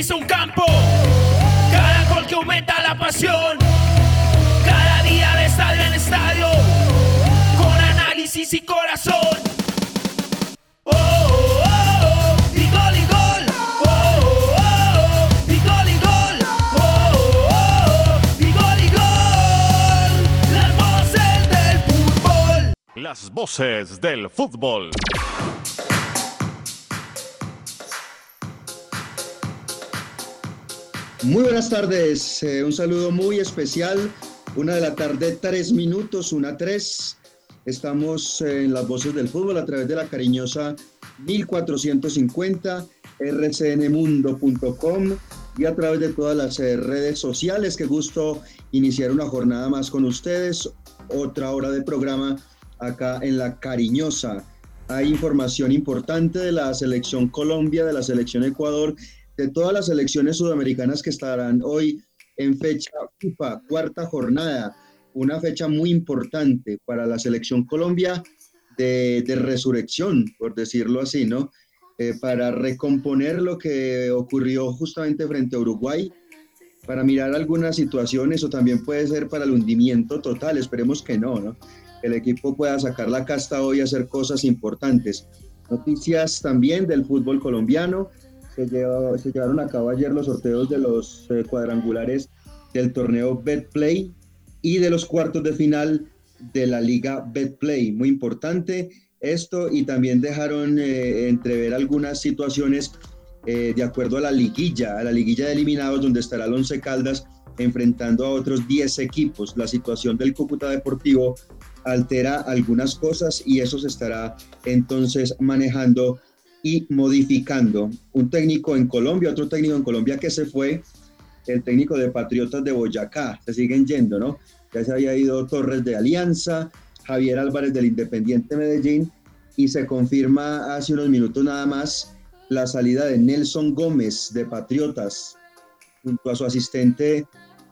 Pisa un campo, cada gol que aumenta la pasión, cada día de estadio en estadio, con análisis y corazón. Oh, oh, oh, y gol y gol. Oh, oh, oh, y gol y gol. Oh, oh, oh, y gol y gol. Las voces del fútbol. Las voces del fútbol. Muy buenas tardes, eh, un saludo muy especial. Una de la tarde, tres minutos, una tres. Estamos en las voces del fútbol a través de la cariñosa 1450, rcnmundo.com y a través de todas las eh, redes sociales. Qué gusto iniciar una jornada más con ustedes. Otra hora de programa acá en la cariñosa. Hay información importante de la selección Colombia, de la selección Ecuador de todas las elecciones sudamericanas que estarán hoy en fecha FIFA, cuarta jornada, una fecha muy importante para la selección Colombia de, de resurrección, por decirlo así, ¿no? Eh, para recomponer lo que ocurrió justamente frente a Uruguay, para mirar algunas situaciones o también puede ser para el hundimiento total, esperemos que no, ¿no? El equipo pueda sacar la casta hoy y hacer cosas importantes. Noticias también del fútbol colombiano, se, llevó, se, llevaron a cabo ayer los sorteos de los eh, cuadrangulares del torneo Betplay y de los cuartos de final de la liga Betplay. Muy importante esto y también dejaron eh, entrever algunas situaciones eh, de acuerdo a la liguilla, a la liguilla de eliminados donde estará el Once Caldas enfrentando a otros 10 equipos. La situación del Cúcuta Deportivo altera algunas cosas y eso se estará entonces manejando y modificando. Un técnico en Colombia, otro técnico en Colombia que se fue, el técnico de Patriotas de Boyacá, se siguen yendo, ¿no? Ya se había ido Torres de Alianza, Javier Álvarez del Independiente Medellín y se confirma hace unos minutos nada más la salida de Nelson Gómez de Patriotas junto a su asistente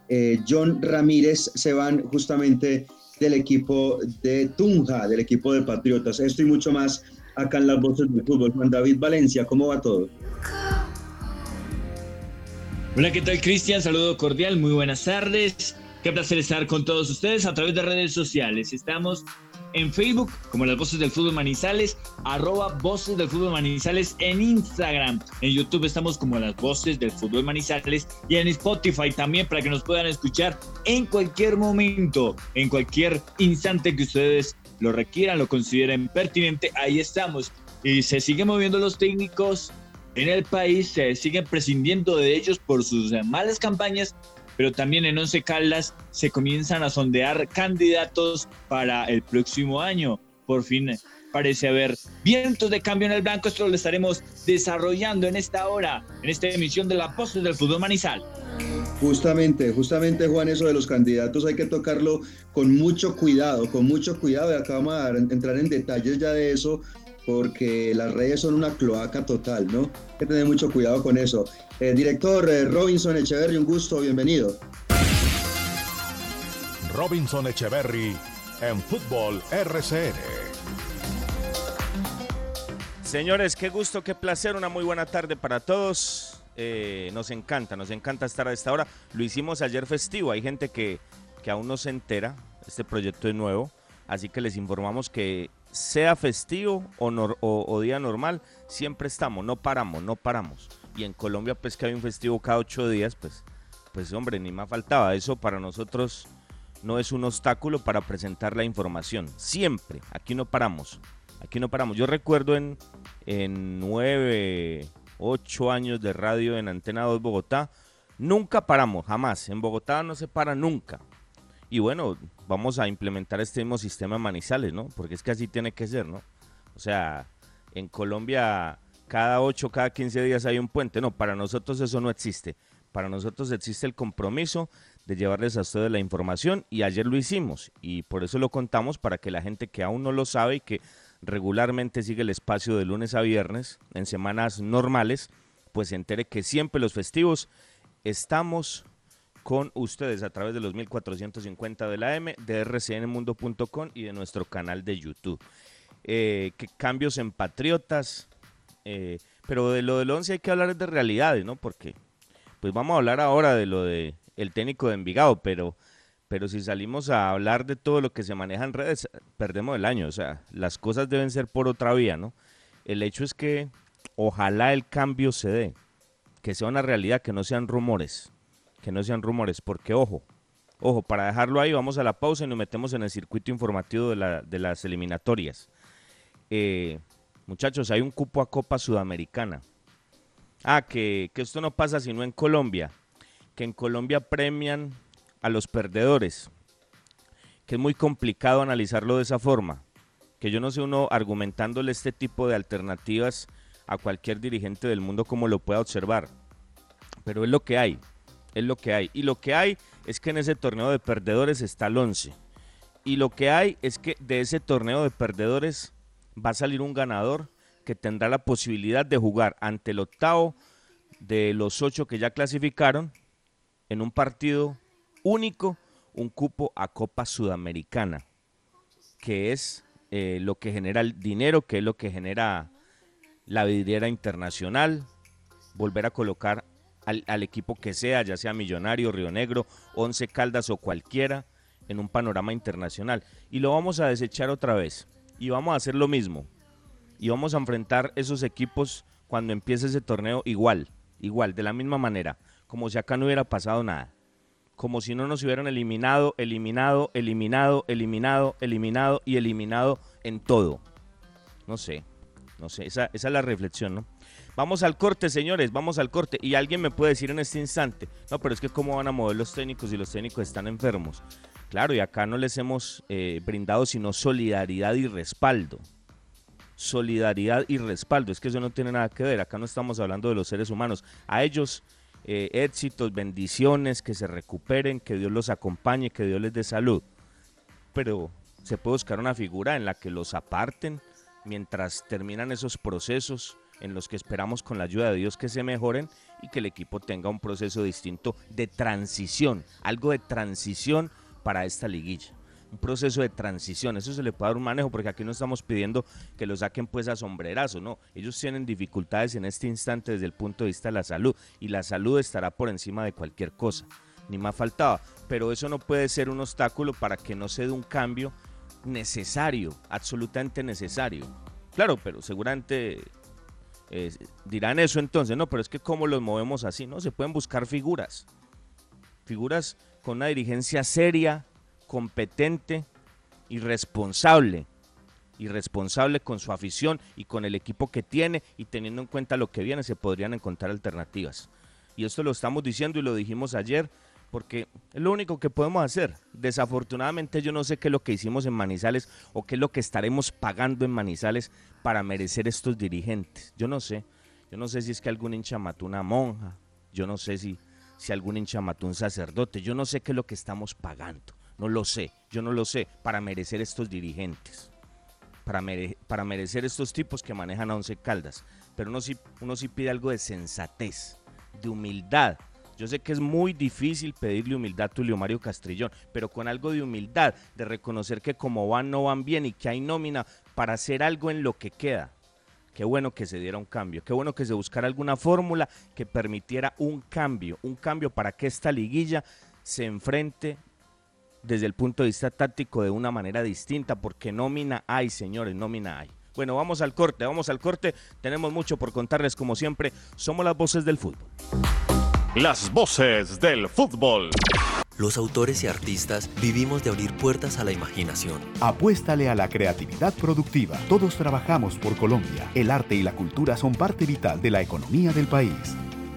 eh, John Ramírez se van justamente del equipo de Tunja, del equipo de Patriotas. Esto y mucho más acá en las voces del fútbol. Juan David Valencia, ¿cómo va todo? Hola, ¿qué tal Cristian? Saludo cordial, muy buenas tardes. Qué placer estar con todos ustedes a través de redes sociales. Estamos en Facebook como las voces del fútbol Manizales, arroba voces del fútbol Manizales en Instagram. En YouTube estamos como las voces del fútbol Manizales y en Spotify también para que nos puedan escuchar en cualquier momento, en cualquier instante que ustedes lo requieran, lo consideren pertinente. Ahí estamos. Y se siguen moviendo los técnicos en el país, se siguen prescindiendo de ellos por sus malas campañas pero también en Once Caldas se comienzan a sondear candidatos para el próximo año. Por fin parece haber vientos de cambio en el blanco. Esto lo estaremos desarrollando en esta hora, en esta emisión de la Postre del Fútbol Manizal. Justamente, justamente Juan, eso de los candidatos hay que tocarlo con mucho cuidado, con mucho cuidado. Y acá vamos a entrar en detalles ya de eso, porque las redes son una cloaca total, ¿no? Hay que tener mucho cuidado con eso. Eh, director eh, Robinson Echeverry, un gusto, bienvenido. Robinson Echeverry en Fútbol RCN. Señores, qué gusto, qué placer, una muy buena tarde para todos. Eh, nos encanta, nos encanta estar a esta hora. Lo hicimos ayer festivo, hay gente que, que aún no se entera, este proyecto es nuevo, así que les informamos que sea festivo o, o día normal, siempre estamos, no paramos, no paramos y en Colombia pues que hay un festivo cada ocho días, pues, pues hombre, ni más faltaba. Eso para nosotros no es un obstáculo para presentar la información. Siempre, aquí no paramos, aquí no paramos. Yo recuerdo en, en nueve, ocho años de radio en Antena 2 Bogotá, nunca paramos, jamás. En Bogotá no se para nunca. Y bueno, vamos a implementar este mismo sistema Manizales, ¿no? Porque es que así tiene que ser, ¿no? O sea, en Colombia cada 8, cada 15 días hay un puente. No, para nosotros eso no existe. Para nosotros existe el compromiso de llevarles a ustedes la información y ayer lo hicimos y por eso lo contamos para que la gente que aún no lo sabe y que regularmente sigue el espacio de lunes a viernes en semanas normales, pues se entere que siempre los festivos estamos con ustedes a través de los 1450 de la M, de rcnmundo.com y de nuestro canal de YouTube. Eh, que cambios en Patriotas, eh, pero de lo del 11 hay que hablar de realidades, ¿no? Porque pues vamos a hablar ahora de lo de el técnico de Envigado, pero pero si salimos a hablar de todo lo que se maneja en redes, perdemos el año, o sea, las cosas deben ser por otra vía, ¿no? El hecho es que ojalá el cambio se dé, que sea una realidad, que no sean rumores, que no sean rumores, porque ojo, ojo, para dejarlo ahí vamos a la pausa y nos metemos en el circuito informativo de, de las eliminatorias. Eh, muchachos, hay un cupo a Copa Sudamericana. Ah, que, que esto no pasa sino en Colombia, que en Colombia premian a los perdedores, que es muy complicado analizarlo de esa forma, que yo no sé uno argumentándole este tipo de alternativas a cualquier dirigente del mundo como lo pueda observar, pero es lo que hay, es lo que hay, y lo que hay es que en ese torneo de perdedores está el 11, y lo que hay es que de ese torneo de perdedores va a salir un ganador que tendrá la posibilidad de jugar ante el octavo de los ocho que ya clasificaron en un partido único un cupo a Copa Sudamericana, que es eh, lo que genera el dinero, que es lo que genera la vidriera internacional, volver a colocar al, equipo que sea, ya sea Millonario, Río Negro, Once Caldas o cualquiera, en un panorama internacional. Y lo vamos a desechar otra vez. Y vamos a hacer lo mismo. Y vamos a enfrentar esos equipos cuando empiece ese torneo igual, igual, de la misma manera, como si acá no hubiera pasado nada como si no nos hubieran eliminado, eliminado, eliminado, eliminado, eliminado y eliminado en todo. No sé, no sé, esa, esa, es la reflexión, ¿no? Vamos al corte, señores, vamos al corte. Y alguien me puede decir en este instante, no, pero es que cómo van a mover los técnicos si los técnicos están enfermos. Claro, y acá no les hemos eh, brindado sino solidaridad y respaldo. Solidaridad y respaldo, es que eso no tiene nada que ver, acá no estamos hablando de los seres humanos. A ellos eh, éxitos, bendiciones, que se recuperen, que Dios los acompañe, que Dios les dé salud. Pero se puede buscar una figura en la que los aparten mientras terminan esos procesos en los que esperamos con la ayuda de Dios que se mejoren y que el equipo tenga un proceso distinto de transición, algo de transición para esta liguilla un proceso de transición. Eso se le puede dar un manejo porque aquí no estamos pidiendo que lo saquen pues a sombrerazo, no. Ellos tienen dificultades en este instante desde el punto de vista de la salud y la salud estará por encima de cualquier cosa, ni más faltaba. Pero eso no puede ser un obstáculo para que no se dé un cambio necesario, absolutamente necesario. Claro, pero seguramente eh, dirán eso entonces, no, pero es que cómo los movemos así, ¿no? Se pueden buscar figuras, figuras con una dirigencia seria, competente y responsable. Y responsable con su afición y con el equipo que tiene y teniendo en cuenta lo que viene, se podrían encontrar alternativas. Y esto lo estamos diciendo y lo dijimos ayer porque es lo único que podemos hacer. Desafortunadamente yo no sé qué es lo que hicimos en Manizales o qué es lo que estaremos pagando en Manizales para merecer estos dirigentes. Yo no sé. Yo no sé si es que algún hincha mató una monja. Yo no sé si, si algún hincha mató un sacerdote. Yo no sé qué es lo que estamos pagando. No lo sé, yo no lo sé, para merecer estos dirigentes, para, merecer estos tipos que manejan a Once Caldas. Pero uno sí, uno sí pide algo de sensatez, de humildad. Yo sé que es muy difícil pedirle humildad a Tulio Mario Castrillón, pero con algo de humildad, de reconocer que como van no van bien y que hay nómina para hacer algo en lo que queda. Qué bueno que se diera un cambio, qué bueno que se buscara alguna fórmula que permitiera un cambio, un cambio para que esta liguilla se enfrente desde el punto de vista táctico de una manera distinta, porque nómina hay, señores, nómina hay. Bueno, vamos al corte, vamos al corte. Tenemos mucho por contarles, como siempre. Somos las voces del fútbol. Las voces del fútbol. Los autores y artistas vivimos de abrir puertas a la imaginación. Apuéstale a la creatividad productiva. Todos trabajamos por Colombia. El arte y la cultura son parte vital de la economía del país.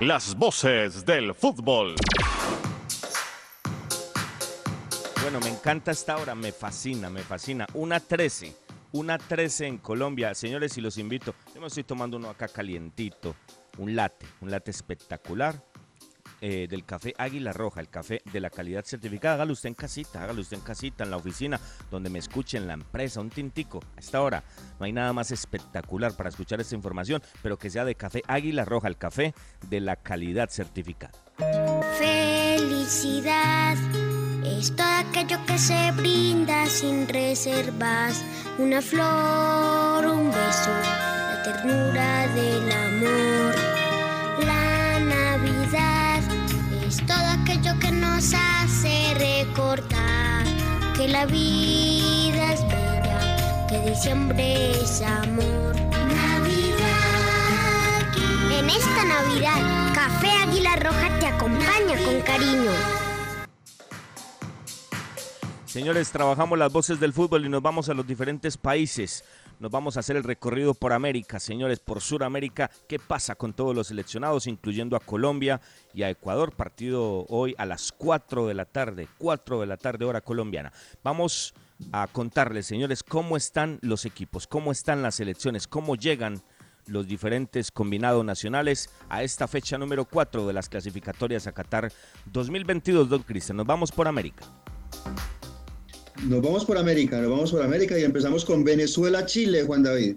Las voces del fútbol. Bueno, me encanta esta hora, me fascina, me fascina. Una 13, una 13 en Colombia. Señores, y los invito, yo me estoy tomando uno acá calientito, un latte, un latte espectacular. Eh, del café Águila Roja, el café de la calidad certificada. Hágalo usted en casita, hágalo usted en casita, en la oficina, donde me escuche, en la empresa, un tintico. A esta hora no hay nada más espectacular para escuchar esta información, pero que sea de café Águila Roja, el café de la calidad certificada. Felicidad es aquello que se brinda sin reservas. Una flor, un beso, la ternura del amor. Nos hace recordar que la vida es bella, que diciembre es amor. Navidad. En esta Navidad, Café Águila Roja te acompaña con cariño. Señores, trabajamos las voces del fútbol y nos vamos a los diferentes países. Nos vamos a hacer el recorrido por América, señores, por Sudamérica. ¿Qué pasa con todos los seleccionados, incluyendo a Colombia y a Ecuador? Partido hoy a las 4 de la tarde, 4 de la tarde hora colombiana. Vamos a contarles, señores, cómo están los equipos, cómo están las selecciones, cómo llegan los diferentes combinados nacionales a esta fecha número 4 de las clasificatorias a Qatar 2022, don Cristian. Nos vamos por América. Nos vamos por América, nos vamos por América y empezamos con Venezuela-Chile, Juan David.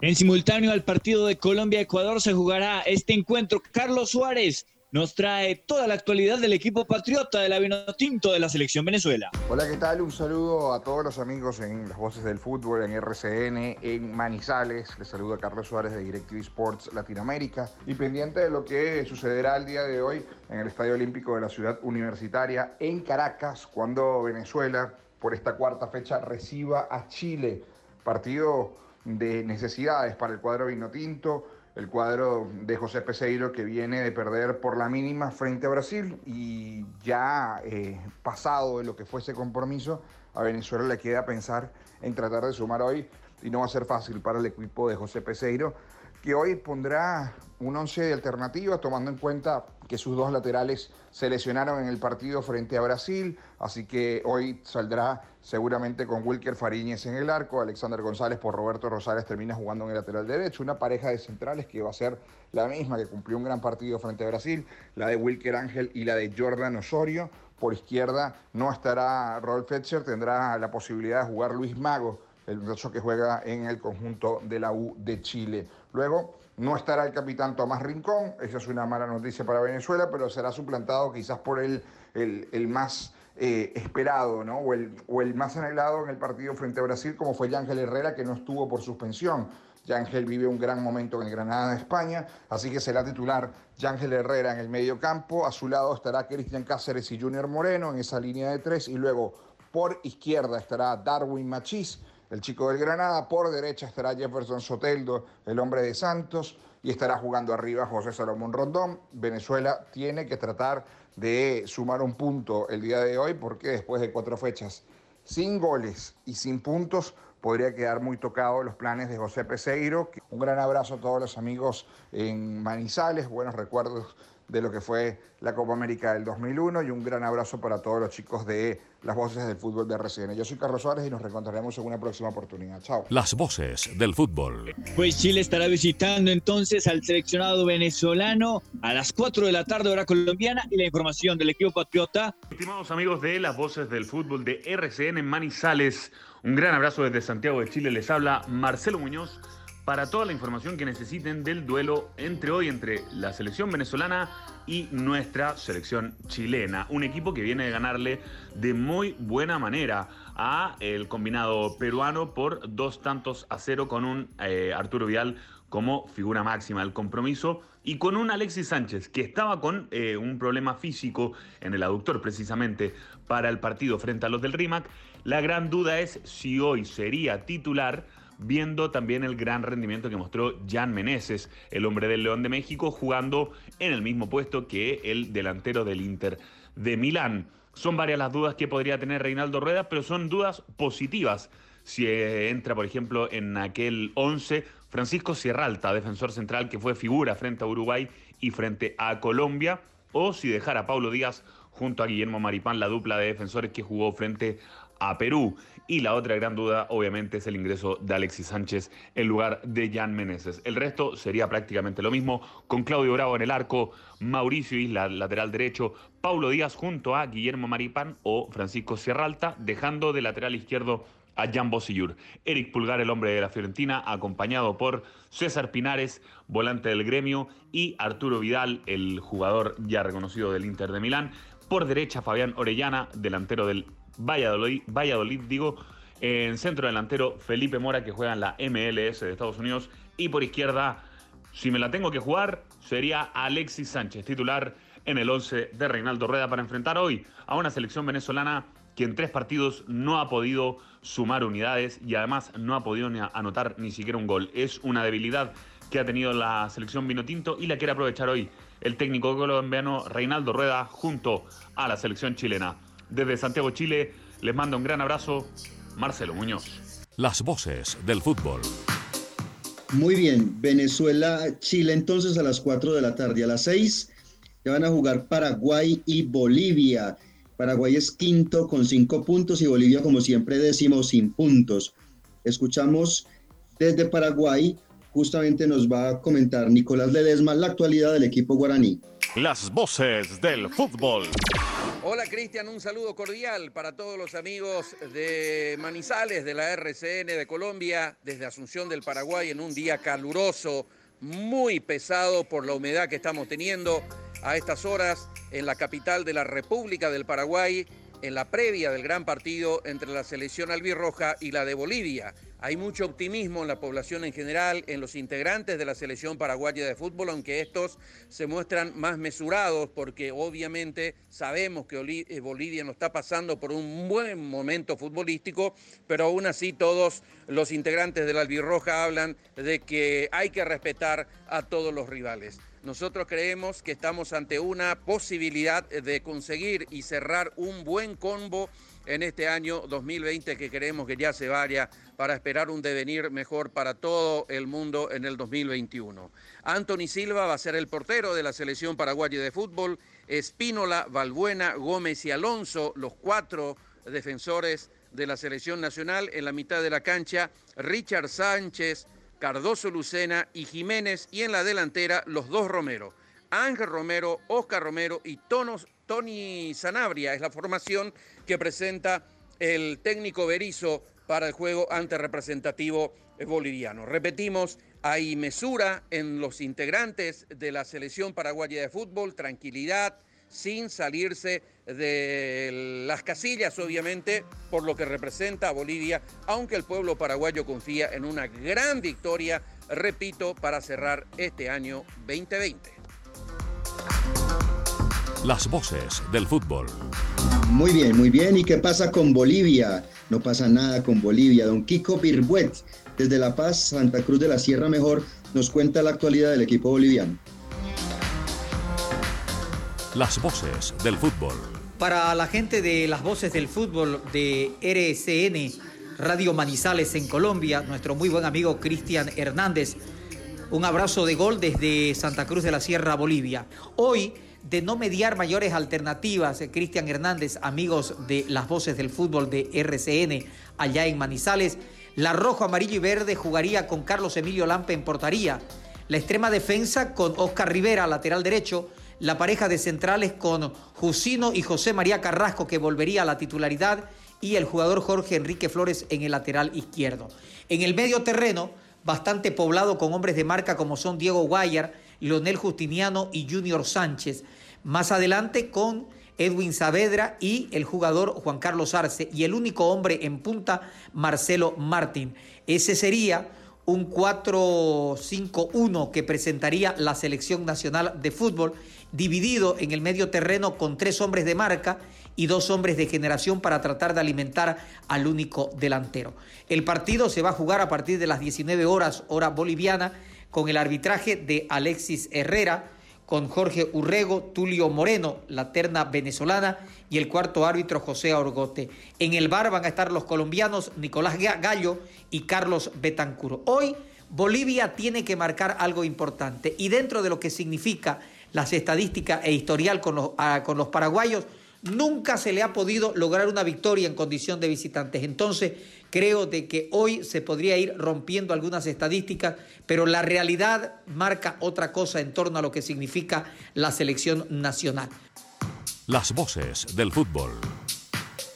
En simultáneo al partido de Colombia-Ecuador se jugará este encuentro. Carlos Suárez nos trae toda la actualidad del equipo patriota de la Vinotinto de la Selección Venezuela. Hola, ¿qué tal? Un saludo a todos los amigos en las voces del fútbol, en RCN, en Manizales. Les saludo a Carlos Suárez de DirecTV Sports Latinoamérica y pendiente de lo que sucederá el día de hoy en el Estadio Olímpico de la Ciudad Universitaria en Caracas, cuando Venezuela por esta cuarta fecha reciba a Chile. Partido de necesidades para el cuadro vinotinto, el cuadro de José Peseiro que viene de perder por la mínima frente a Brasil y ya eh, pasado de lo que fue ese compromiso, a Venezuela le queda pensar en tratar de sumar hoy y no va a ser fácil para el equipo de José Peseiro que hoy pondrá un once de alternativa tomando en cuenta que sus dos laterales se lesionaron en el partido frente a Brasil, así que hoy saldrá seguramente con Wilker Fariñez en el arco, Alexander González por Roberto Rosales termina jugando en el lateral derecho, una pareja de centrales que va a ser la misma que cumplió un gran partido frente a Brasil, la de Wilker Ángel y la de Jordan Osorio. Por izquierda no estará Rolf Fletcher, tendrá la posibilidad de jugar Luis Mago, el muchacho que juega en el conjunto de la U de Chile. Luego no estará el capitán Tomás Rincón, esa es una mala noticia para Venezuela, pero será suplantado quizás por el, el, más eh, esperado, ¿no? O el, o el, más anhelado en el partido frente a Brasil, como fue Yángel Herrera, que no estuvo por suspensión. Yángel vive un gran momento en el Granada de España, así que será titular Yángel Herrera en el medio campo. A su lado estará Cristian Cáceres y Junior Moreno en esa línea de tres. Y luego por izquierda estará Darwin Machís el chico del Granada. Por derecha estará Jefferson Soteldo, el hombre de Santos, y estará jugando arriba José Salomón Rondón. Venezuela tiene que tratar de sumar un punto el día de hoy porque después de cuatro fechas sin goles y sin puntos podría quedar muy tocado los planes de José Peseiro. Un gran abrazo a todos los amigos en Manizales, buenos recuerdos de lo que fue la Copa América del 2001 y un gran abrazo para todos los chicos de las voces del fútbol de RCN. Yo soy Carlos Suárez y nos reencontraremos en una próxima oportunidad. Chao. Las voces del fútbol. Pues Chile estará visitando entonces al seleccionado venezolano a las 4 de la tarde hora colombiana y la información del equipo patriota. Estimados amigos de las voces del fútbol de RCN en Manizales, un gran abrazo desde Santiago de Chile. Les habla Marcelo Muñoz para toda la información que necesiten del duelo entre hoy entre la selección venezolana y nuestra selección chilena. Un equipo que viene de ganarle de muy buena manera a el combinado peruano por dos tantos a cero con un eh, Arturo Vidal como figura máxima del compromiso y con un Alexis Sánchez que estaba con eh, un problema físico en el aductor precisamente para el partido frente a los del RIMAC. La gran duda es si hoy sería titular viendo también el gran rendimiento que mostró Jan Meneses, el hombre del León de México, jugando en el mismo puesto que el delantero del Inter de Milán. Son varias las dudas que podría tener Reinaldo Rueda, pero son dudas positivas. Si eh, entra, por ejemplo, en aquel 11 Francisco Sierralta, defensor central que fue figura frente a Uruguay y frente a Colombia, o si dejara a Paulo Díaz junto a Guillermo Maripán, la dupla de defensores que jugó frente a Perú. Y la otra gran duda, obviamente, es el ingreso de Alexis Sánchez en lugar de Jan Meneses. El resto sería prácticamente lo mismo, con Claudio Bravo en el arco, Mauricio Isla, lateral derecho, Paulo Díaz junto a Guillermo Maripán o Francisco Sierralta, dejando de lateral izquierdo a Jan Bosillur. Eric Pulgar, el hombre de la Fiorentina, acompañado por César Pinares, volante del gremio, y Arturo Vidal, el jugador ya reconocido del Inter de Milán. Por derecha, Fabián Orellana, delantero del Valladolid, Valladolid digo, en centro delantero Felipe Mora que juega en la MLS de Estados Unidos y por izquierda, si me la tengo que jugar, sería Alexis Sánchez, titular en el 11 de Reinaldo Rueda para enfrentar hoy a una selección venezolana que en tres partidos no ha podido sumar unidades y además no ha podido anotar ni siquiera un gol. Es una debilidad que ha tenido la selección Vinotinto y la quiere aprovechar hoy el técnico colombiano Reinaldo Rueda junto a la selección chilena. Desde Santiago, Chile, les mando un gran abrazo, Marcelo Muñoz. Las voces del fútbol. Muy bien, Venezuela, Chile entonces a las 4 de la tarde. A las 6 ya van a jugar Paraguay y Bolivia. Paraguay es quinto con 5 puntos y Bolivia, como siempre, décimo sin puntos. Escuchamos desde Paraguay, justamente nos va a comentar Nicolás Ledesma la actualidad del equipo guaraní. Las voces del fútbol. Hola Cristian, un saludo cordial para todos los amigos de Manizales, de la RCN de Colombia, desde Asunción del Paraguay, en un día caluroso, muy pesado por la humedad que estamos teniendo a estas horas en la capital de la República del Paraguay, en la previa del gran partido entre la selección albirroja y la de Bolivia. Hay mucho optimismo en la población en general, en los integrantes de la selección paraguaya de fútbol, aunque estos se muestran más mesurados porque obviamente sabemos que eh, Bolivia no está pasando por un buen momento futbolístico, pero aún así todos los integrantes de la albirroja hablan de que hay que respetar a todos los rivales. Nosotros creemos que estamos ante una posibilidad de conseguir y cerrar un buen combo en este año 2020 que queremos que ya se vaya para esperar un devenir mejor para todo el mundo en el 2021. Anthony Silva va a ser el portero de la selección paraguaya de fútbol, Espínola, Valbuena, Gómez y Alonso, los cuatro defensores de la selección nacional en la mitad de la cancha, Richard Sánchez, Cardoso Lucena y Jiménez y en la delantera los dos Romero. Ángel Romero, Oscar Romero y Tonos, Tony Sanabria es la formación que presenta el técnico Berizo para el juego ante representativo boliviano. Repetimos, hay mesura en los integrantes de la selección paraguaya de fútbol, tranquilidad, sin salirse de las casillas, obviamente, por lo que representa a Bolivia, aunque el pueblo paraguayo confía en una gran victoria, repito, para cerrar este año 2020. Las voces del fútbol. Muy bien, muy bien. ¿Y qué pasa con Bolivia? No pasa nada con Bolivia. Don Kiko Birbuet, desde La Paz, Santa Cruz de la Sierra Mejor, nos cuenta la actualidad del equipo boliviano. Las voces del fútbol. Para la gente de las voces del fútbol de RSN, Radio Manizales en Colombia, nuestro muy buen amigo Cristian Hernández Un abrazo de gol desde Santa Cruz de la Sierra, Bolivia. Hoy, de no mediar mayores alternativas, eh, Cristian Hernández, amigos de las voces del fútbol de RCN allá en Manizales, la rojo, amarillo y verde jugaría con Carlos Emilio Lampe en portaría. La extrema defensa con Oscar Rivera, lateral derecho. La pareja de centrales con Jusino y José María Carrasco, que volvería a la titularidad. Y el jugador Jorge Enrique Flores en el lateral izquierdo. En el medio terreno, bastante poblado con hombres de marca como son Diego Guayar, Leonel Justiniano y Junior Sánchez. Más adelante con Edwin Saavedra y el jugador Juan Carlos Arce y el único hombre en punta, Marcelo Martín. Ese sería un 4-5-1 que presentaría la selección nacional de fútbol, dividido en el medio terreno con tres hombres de marca y dos hombres de generación para tratar de alimentar al único delantero. El partido se va a jugar a partir de las 19 horas, hora boliviana, con el arbitraje de Alexis Herrera, con Jorge Urrego, Tulio Moreno, la terna venezolana, y el cuarto árbitro José Orgote. En el bar van a estar los colombianos Nicolás Gallo y Carlos Betancuro. Hoy Bolivia tiene que marcar algo importante y dentro de lo que significa las estadísticas e historial con los, con los paraguayos, nunca se le ha podido lograr una victoria en condición de visitantes. Entonces, creo de que hoy se podría ir rompiendo algunas estadísticas, pero la realidad marca otra cosa en torno a lo que significa la selección nacional. Las voces del fútbol.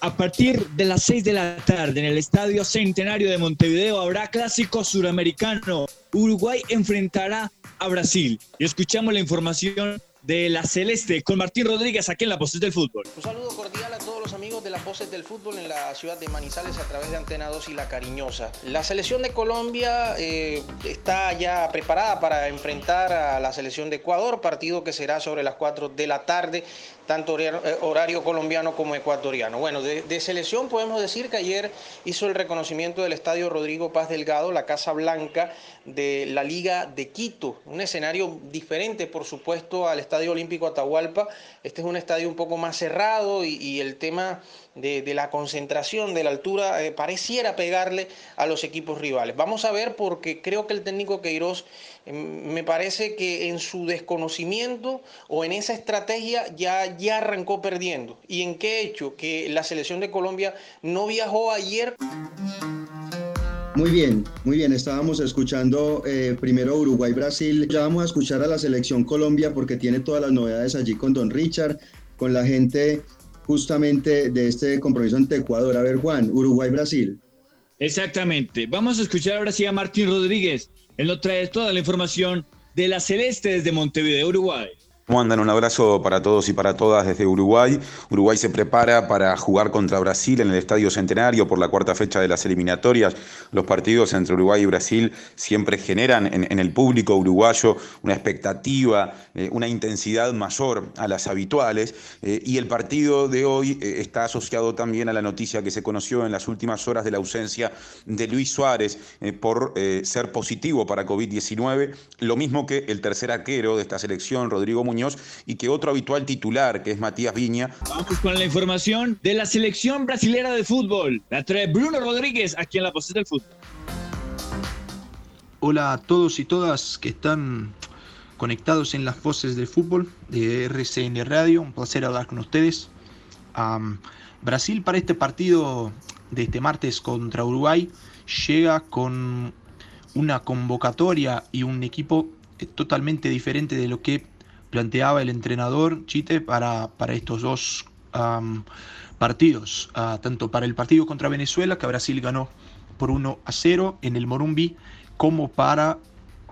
A partir de las 6 de la tarde en el Estadio Centenario de Montevideo habrá clásico suramericano. Uruguay enfrentará a Brasil. Y escuchamos la información de la Celeste con Martín Rodríguez aquí en La Voces del Fútbol. Un saludo cordial a todos los amigos de las Voces del Fútbol en la ciudad de Manizales a través de Antena 2 y La Cariñosa. La selección de Colombia eh, está ya preparada para enfrentar a la selección de Ecuador, partido que será sobre las 4 de la tarde tanto eh, horario colombiano como ecuatoriano. Bueno, de, selección podemos decir que ayer hizo el reconocimiento del estadio Rodrigo Paz Delgado, la Casa Blanca de la Liga de Quito, un escenario diferente, por supuesto, al Estadio Olímpico Atahualpa. Este es un estadio un poco más cerrado y el tema de, la concentración, de la altura, eh, pareciera pegarle a los equipos rivales. Vamos a ver porque creo que el técnico Queiroz me parece que en su desconocimiento o en esa estrategia ya, ya arrancó perdiendo. ¿Y en qué hecho? Que la selección de Colombia no viajó ayer. Muy bien, muy bien. Estábamos escuchando eh, primero Uruguay-Brasil. Ya vamos a escuchar a la selección Colombia porque tiene todas las novedades allí con Don Richard, con la gente justamente de este compromiso ante Ecuador. A ver, Juan, Uruguay-Brasil. Exactamente. Vamos a escuchar ahora sí a Martín Rodríguez. Él nos trae toda la información de la Celeste desde Montevideo, Uruguay. ¿Cómo? Un abrazo para todos y para todas desde Uruguay. Uruguay se prepara para jugar contra Brasil en el Estadio Centenario por la cuarta fecha de las eliminatorias. Los partidos entre Uruguay y Brasil siempre generan en, el público uruguayo una expectativa, eh, una intensidad mayor a las habituales. Eh, y el partido de hoy eh, está asociado también a la noticia que se conoció en las últimas horas de la ausencia de Luis Suárez por ser positivo para COVID-19. Lo mismo que el tercer arquero de esta selección, Rodrigo Muñoz y que otro habitual titular, que es Matías Viña. Vamos con la información de la selección brasilera de fútbol. La trae Bruno Rodríguez aquí en la Voces del Fútbol. Hola a todos y todas que están conectados en las voces del fútbol de RCN Radio. Un placer hablar con ustedes. Brasil para este partido de este martes contra Uruguay llega con una convocatoria y un equipo totalmente diferente de lo que planteaba el entrenador Chite para, para estos dos partidos, ah, tanto para el partido contra Venezuela, que Brasil ganó por 1 a 0 en el Morumbi, como para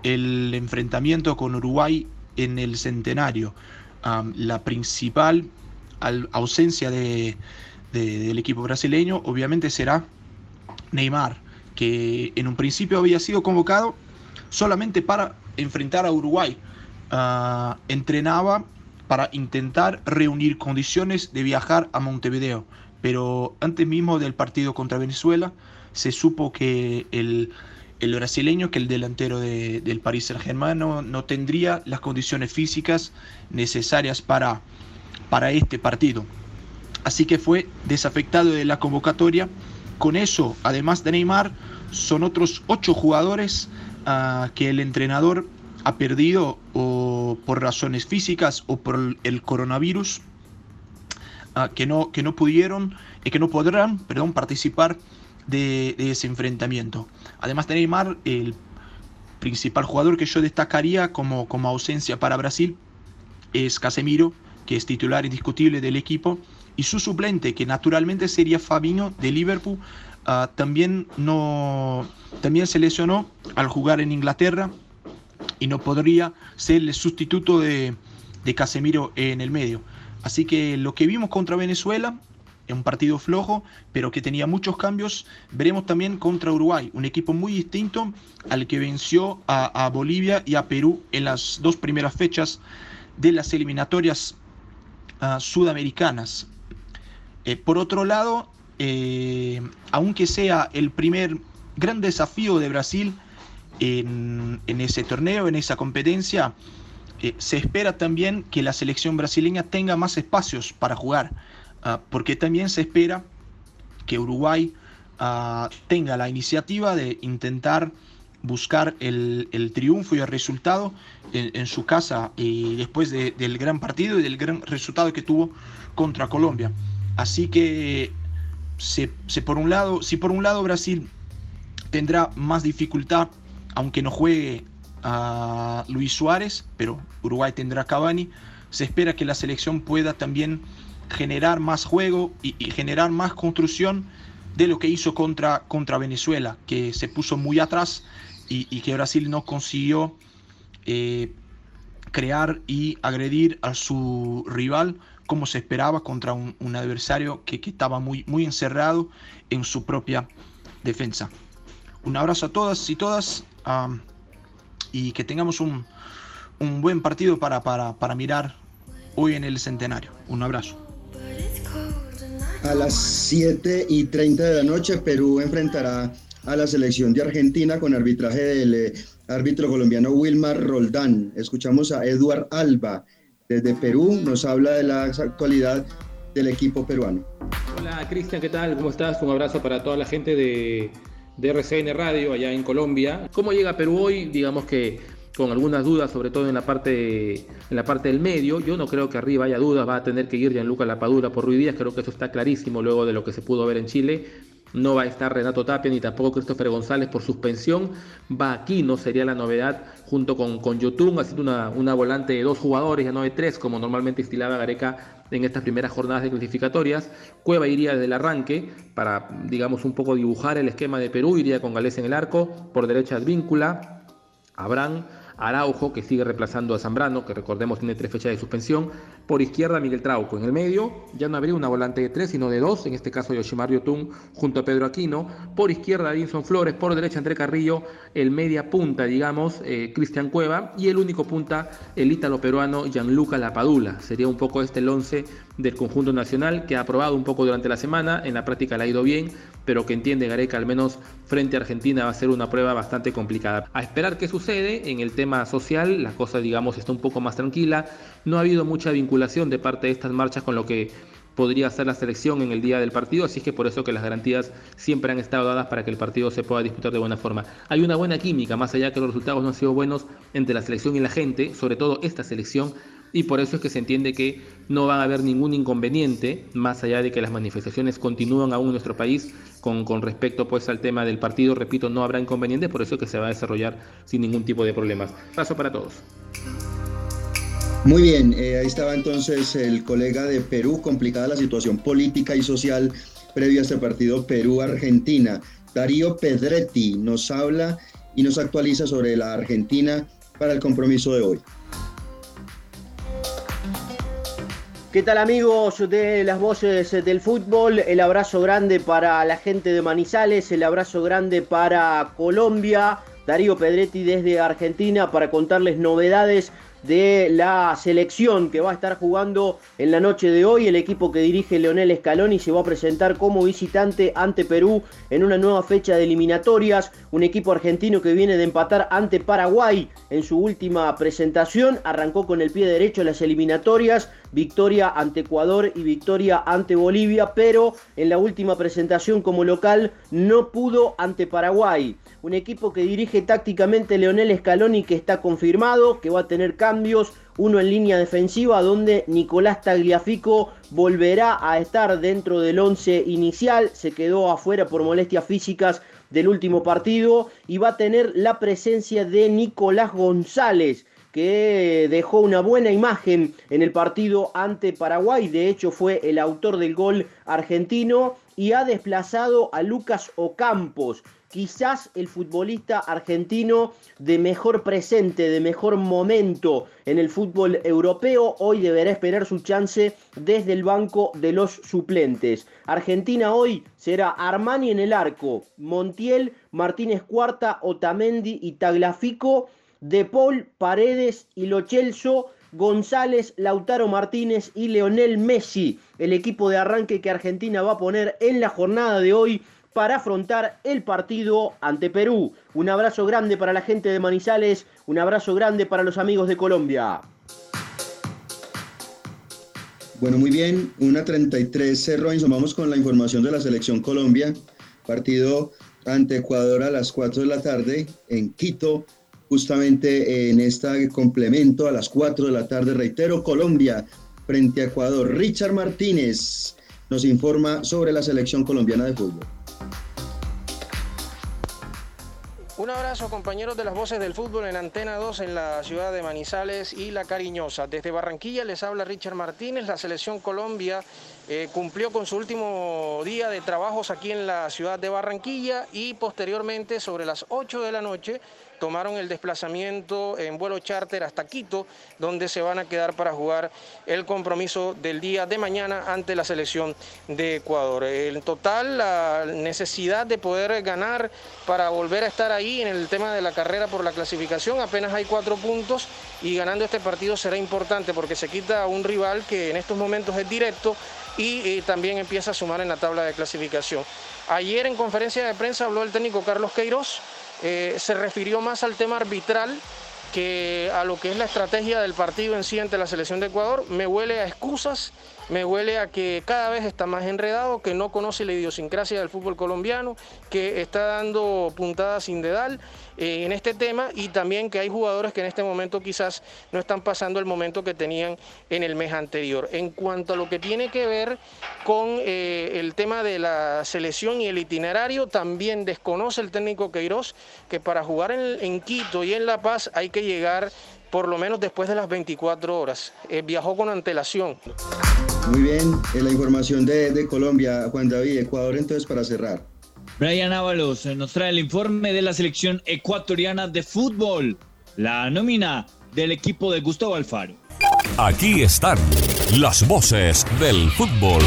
el enfrentamiento con Uruguay en el Centenario. la principal ausencia de, del equipo brasileño obviamente será Neymar, que en un principio había sido convocado solamente para enfrentar a Uruguay, Ah, entrenaba para intentar reunir condiciones de viajar a Montevideo. Pero antes mismo del partido contra Venezuela se supo que el, brasileño, que el delantero del Paris Saint-Germain, no, tendría las condiciones físicas necesarias para, para este partido. Así que fue desafectado de la convocatoria. Con eso, además de Neymar, son otros ocho jugadores ah, que el entrenador ha perdido o por razones físicas o por el coronavirus, ah, que, no, que no pudieron y que no podrán perdón, participar de, ese enfrentamiento. Además de Neymar, el principal jugador que yo destacaría como, como ausencia para Brasil es Casemiro, que es titular indiscutible del equipo, y su suplente, que naturalmente sería Fabinho de Liverpool, uh, también, no, también se lesionó al jugar en Inglaterra y no podría ser el sustituto de, de Casemiro en el medio. Así que lo que vimos contra Venezuela un partido flojo, pero que tenía muchos cambios. Veremos también contra Uruguay, un equipo muy distinto al que venció a, Bolivia y a Perú en las dos primeras fechas de las eliminatorias uh, sudamericanas. Eh, por otro lado, eh, aunque sea el primer gran desafío de Brasil en, en ese torneo, en esa competencia, eh, se espera también que la selección brasileña tenga más espacios para jugar, uh, porque también se espera que Uruguay uh, tenga la iniciativa de intentar buscar el, el, triunfo y el resultado en, en su casa y después de, del gran partido y del gran resultado que tuvo contra Colombia. Así que se, se por un lado, si por un lado Brasil tendrá más dificultad, aunque no juegue a Luis Suárez, pero Uruguay tendrá Cavani, se espera que la selección pueda también generar más juego y, generar más construcción de lo que hizo contra, contra Venezuela, que se puso muy atrás y, y que Brasil no consiguió eh, crear y agredir a su rival como se esperaba contra un, un adversario que, que, estaba muy, muy encerrado en su propia defensa. Un abrazo a todas y todas um, y que tengamos un, un buen partido para, para, para mirar hoy en el centenario. Un abrazo. A las 7 y 30 de la noche, Perú enfrentará a la selección de Argentina con arbitraje del eh, árbitro colombiano Wilmar Roldán. Escuchamos a Eduard Alba desde Perú, nos habla de la actualidad del equipo peruano. Hola Cristian, ¿qué tal? ¿Cómo estás? Un abrazo para toda la gente de, de RCN Radio allá en Colombia. ¿Cómo llega Perú hoy? Digamos que con algunas dudas, sobre todo en la parte en la parte del medio. Yo no creo que arriba haya dudas, va a tener que ir Gianluca Lapadura por Ruiz Díaz, creo que eso está clarísimo luego de lo que se pudo ver en Chile. No va a estar Renato Tapia ni tampoco Christopher González por suspensión. Va aquí, no sería la novedad, junto con, con Yotun, haciendo una, una volante de dos jugadores, ya no de tres, como normalmente estilaba Gareca en estas primeras jornadas de clasificatorias. Cueva iría desde el arranque para, digamos, un poco dibujar el esquema de Perú, iría con Galés en el arco, por derecha Advíncula, Abraham. Araujo, que sigue reemplazando a Zambrano, que recordemos tiene tres fechas de suspensión. Por izquierda, Miguel Trauco. En el medio, ya no habría una volante de tres, sino de dos, en este caso Yoshimar Yotun junto a Pedro Aquino. Por izquierda, Edinson Flores. Por derecha, André Carrillo. El media punta, digamos, eh, Cristian Cueva. Y el único punta, el ítalo peruano Gianluca Lapadula. Sería un poco este el once del conjunto nacional, que ha probado un poco durante la semana. En la práctica le ha ido bien, pero que entiende Gareca, al menos frente a Argentina, va a ser una prueba bastante complicada. A esperar qué sucede en el tema social, la cosa digamos está un poco más tranquila, no ha habido mucha vinculación de parte de estas marchas con lo que podría ser la selección en el día del partido, así que por eso que las garantías siempre han estado dadas para que el partido se pueda disputar de buena forma. Hay una buena química, más allá que los resultados no han sido buenos entre la selección y la gente, sobre todo esta selección, y por eso es que se entiende que no va a haber ningún inconveniente, más allá de que las manifestaciones continúan aún en nuestro país con, con respecto pues al tema del partido, repito, no habrá inconveniente, por eso es que se va a desarrollar sin ningún tipo de problemas. Paso para todos. Muy bien, eh, ahí estaba entonces el colega de Perú, complicada la situación política y social previo a este partido Perú-Argentina. Darío Pedretti nos habla y nos actualiza sobre la Argentina para el compromiso de hoy. ¿Qué tal amigos de las voces del fútbol? El abrazo grande para la gente de Manizales, el abrazo grande para Colombia. Darío Pedretti desde Argentina para contarles novedades de la selección que va a estar jugando en la noche de hoy. El equipo que dirige Leonel Scaloni se va a presentar como visitante ante Perú en una nueva fecha de eliminatorias. Un equipo argentino que viene de empatar ante Paraguay en su última presentación. Arrancó con el pie derecho las eliminatorias. Victoria ante Ecuador y victoria ante Bolivia, pero en la última presentación como local no pudo ante Paraguay un equipo que dirige tácticamente Leonel Scaloni que está confirmado, que va a tener cambios, uno en línea defensiva donde Nicolás Tagliafico volverá a estar dentro del 11 inicial, se quedó afuera por molestias físicas del último partido y va a tener la presencia de Nicolás González que dejó una buena imagen en el partido ante Paraguay, de hecho fue el autor del gol argentino y ha desplazado a Lucas Ocampos, quizás el futbolista argentino de mejor presente, de mejor momento en el fútbol europeo, hoy deberá esperar su chance desde el banco de los suplentes. Argentina hoy será Armani en el arco, Montiel, Martínez Cuarta, Otamendi y Taglafico, De Paul, Paredes y Lochelso. González, Lautaro Martínez y Leonel Messi, el equipo de arranque que Argentina va a poner en la jornada de hoy para afrontar el partido ante Perú. Un abrazo grande para la gente de Manizales, un abrazo grande para los amigos de Colombia. Bueno, muy bien, una 33 Robinson, vamos con la información de la selección Colombia. Partido ante Ecuador a las 4 de la tarde en Quito, justamente en este complemento a las 4 de la tarde, reitero, Colombia frente a Ecuador. Richard Martínez nos informa sobre la selección colombiana de fútbol. Un abrazo compañeros de las voces del fútbol en Antena 2 en la ciudad de Manizales y La Cariñosa. Desde Barranquilla les habla Richard Martínez. La selección Colombia eh, cumplió con su último día de trabajos aquí en la ciudad de Barranquilla y posteriormente sobre las 8 de la noche tomaron el desplazamiento en vuelo charter hasta Quito, donde se van a quedar para jugar el compromiso del día de mañana ante la selección de Ecuador. En total, la necesidad de poder ganar para volver a estar ahí en el tema de la carrera por la clasificación, apenas hay cuatro puntos y ganando este partido será importante porque se quita a un rival que en estos momentos es directo y eh, también empieza a sumar en la tabla de clasificación. Ayer en conferencia de prensa habló el técnico Carlos Queiroz, eh, se refirió más al tema arbitral que a lo que es la estrategia del partido en sí ante la selección de Ecuador. Me huele a excusas, me huele a que cada vez está más enredado, que no conoce la idiosincrasia del fútbol colombiano, que está dando puntadas sin dedal eh, en este tema y también que hay jugadores que en este momento quizás no están pasando el momento que tenían en el mes anterior. En cuanto a lo que tiene que ver con eh, el tema de la selección y el itinerario, también desconoce el técnico Queiroz que para jugar en, Quito y en La Paz hay que llegar por lo menos después de las 24 horas. Eh, viajó con antelación. Muy bien, en la información de, de Colombia, Juan David, Ecuador entonces para cerrar. Brian Ábalos eh, nos trae el informe de la selección ecuatoriana de fútbol, la nómina del equipo de Gustavo Alfaro. Aquí están las voces del fútbol.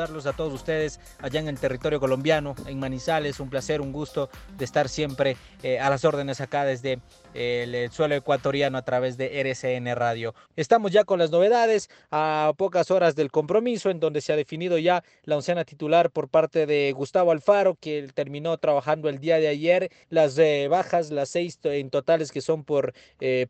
Saludarlos a todos ustedes allá en el territorio colombiano, en Manizales. Un placer, un gusto de estar siempre eh, a las órdenes acá desde eh, el suelo ecuatoriano a través de RCN Radio. Estamos ya con las novedades a pocas horas del compromiso en donde se ha definido ya la oncena titular por parte de Gustavo Alfaro que terminó trabajando el día de ayer. Las eh, bajas, las seis en totales que son por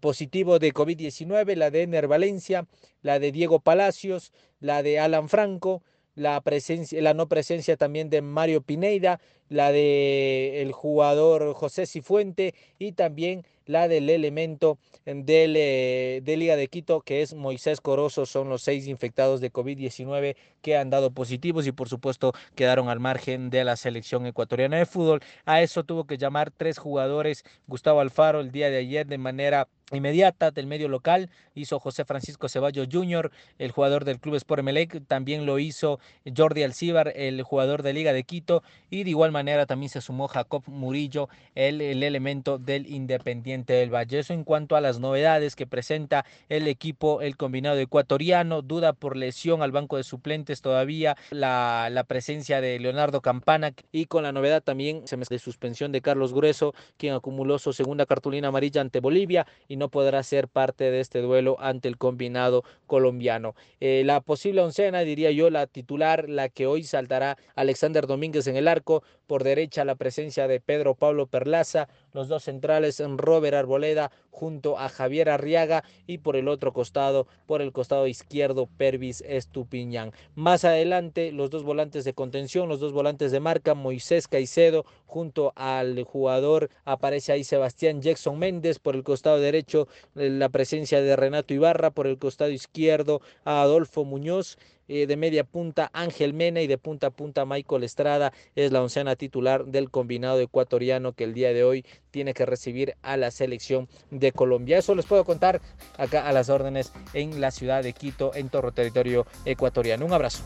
positivo de COVID-19, la de Ener Valencia, la de Diego Palacios, la de Alan Franco, la presencia, la no presencia también de Mario Pineida, la de el jugador José Cifuente y también la del elemento del, eh, de Liga de Quito, que es Moisés Corozo, son los seis infectados de COVID-19 que han dado positivos y por supuesto quedaron al margen de la selección ecuatoriana de fútbol. A eso tuvo que llamar tres jugadores, Gustavo Alfaro el día de ayer de manera inmediata del medio local, hizo José Francisco Ceballos Jr., el jugador del Club Sport Emelec, también lo hizo Jordi Alcíbar, el jugador de Liga de Quito, y de igual manera manera también se sumó Jacob Murillo, el, el elemento del Independiente del Valle. Eso en cuanto a las novedades que presenta el equipo, el combinado ecuatoriano, duda por lesión al banco de suplentes todavía, la, la presencia de Leonardo Campana y con la novedad también de suspensión de Carlos Grueso, quien acumuló su segunda cartulina amarilla ante Bolivia y no podrá ser parte de este duelo ante el combinado colombiano. Eh, la posible oncena, diría yo, la titular, la que hoy saltará Alexander Domínguez en el arco, por derecha la presencia de Pedro Pablo Perlaza, los dos centrales Robert Arboleda junto a Javier Arriaga y por el otro costado, por el costado izquierdo, Pervis Estupiñán. Más adelante, los dos volantes de contención, los dos volantes de marca, Moisés Caicedo junto al jugador, aparece ahí Sebastián Jackson Méndez por el costado derecho, la presencia de Renato Ibarra por el costado izquierdo, a Adolfo Muñoz eh, de media punta Ángel Mena y de punta a punta Michael Estrada es la oncena titular del combinado ecuatoriano que el día de hoy tiene que recibir a la selección de Colombia. Eso les puedo contar acá a las órdenes en la ciudad de Quito, en todo territorio ecuatoriano. Un abrazo.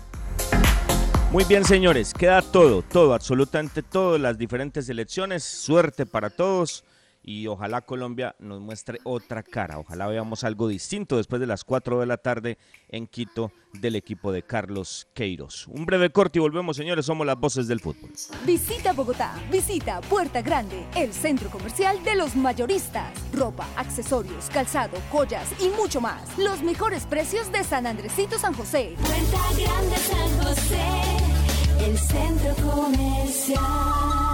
Muy bien, señores, queda todo, todo, absolutamente todo, las diferentes elecciones. Suerte para todos y ojalá Colombia nos muestre otra cara. Ojalá veamos algo distinto después de las 4 de la tarde en Quito del equipo de Carlos Queiros. Un breve corte y volvemos, señores. Somos las voces del fútbol. Visita Bogotá, visita Puerta Grande, el centro comercial de los mayoristas. Ropa, accesorios, calzado, joyas y mucho más. Los mejores precios de San Andresito San José. Puerta Grande San José, el centro comercial.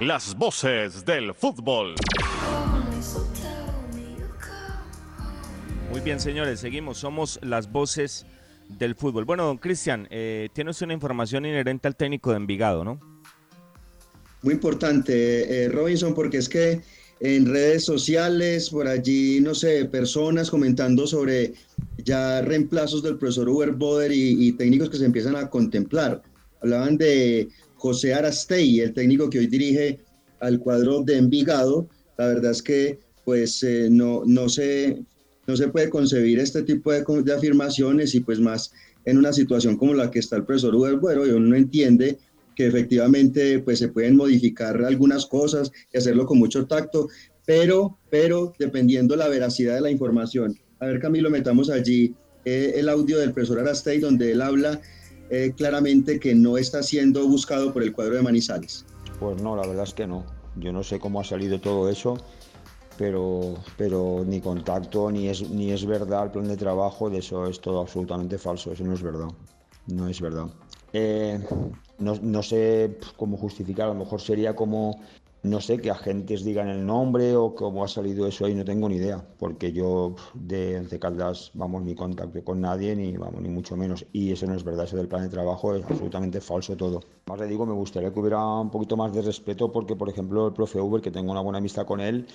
Las voces del fútbol. Muy bien, señores, seguimos. Somos las voces del fútbol. Bueno, don Cristian, eh, tienes una información inherente al técnico de Envigado, ¿no? Muy importante, eh, Robinson, porque es que en redes sociales, por allí, no sé, personas comentando sobre ya reemplazos del profesor Uber Boder y, y técnicos que se empiezan a contemplar. Hablaban de José Arastey, el técnico que hoy dirige al cuadro de Envigado. La verdad es que pues eh, no, no, se, no se puede concebir este tipo de, de, afirmaciones y pues más en una situación como la que está el profesor Uber Bueno, y uno entiende que efectivamente pues se pueden modificar algunas cosas y hacerlo con mucho tacto, pero, pero dependiendo la veracidad de la información. A ver Camilo, metamos allí eh, el audio del profesor Arastey donde él habla eh, claramente que no está siendo buscado por el cuadro de Manizales. Pues no, la verdad es que no. Yo no sé cómo ha salido todo eso, pero, pero ni contacto, ni es, ni es verdad el plan de trabajo, de eso es todo absolutamente falso, eso no es verdad. No es verdad. Eh, no, no, sé cómo justificar, a lo mejor sería como no sé, que agentes digan el nombre o cómo ha salido eso ahí, no tengo ni idea, porque yo de Once Caldas, vamos, ni contacto con nadie, ni vamos, ni mucho menos. Y eso no es verdad, eso del plan de trabajo es absolutamente falso todo. Más le digo, me gustaría que hubiera un poquito más de respeto, porque, por ejemplo, el profe Uber, que tengo una buena amistad con él,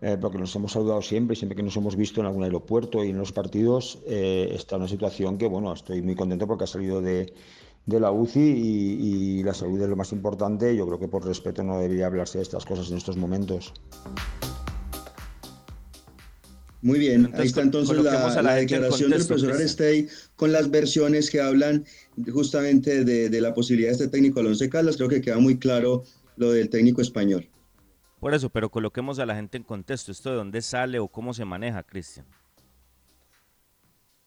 eh, porque nos hemos saludado siempre, siempre que nos hemos visto en algún aeropuerto y en los partidos, eh, está una situación que, bueno, estoy muy contento porque ha salido de de la UCI y, y, la salud es lo más importante. Yo creo que por respeto no debería hablarse de estas cosas en estos momentos. Muy bien, ahí está entonces la, la declaración del profesor Arestey con las versiones que hablan justamente de, de, la posibilidad de este técnico Alonso Caldas. Creo que queda muy claro lo del técnico español. Por eso, pero coloquemos a la gente en contexto. ¿Esto de dónde sale o cómo se maneja, Cristian?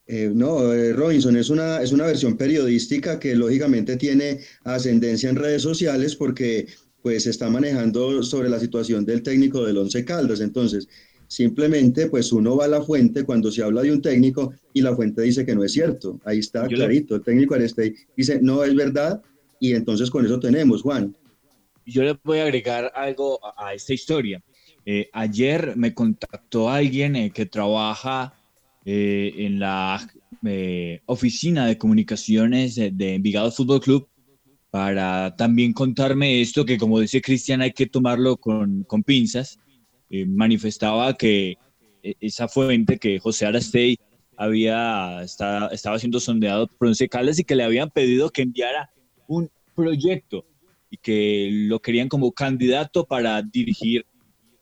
Eh, no, eh, Robinson, es una, es una versión periodística que lógicamente tiene ascendencia en redes sociales porque pues se está manejando sobre la situación del técnico del Once Caldas. Entonces, Simplemente, pues uno va a la fuente cuando se habla de un técnico y la fuente dice que no es cierto. Ahí está Yo le- clarito. El técnico Arestey dice, no es verdad, y entonces con eso tenemos, Juan. Yo le voy a agregar algo a, a esta historia. Eh, ayer me contactó alguien eh, que trabaja eh, en la eh, oficina de comunicaciones de, Envigado Fútbol Club para también contarme esto que como dice Cristian hay que tomarlo con, con pinzas. Eh, manifestaba que eh, esa fuente que José Arastey había está- estaba siendo sondeado por Once Caldas y que le habían pedido que enviara un proyecto y que lo querían como candidato para dirigir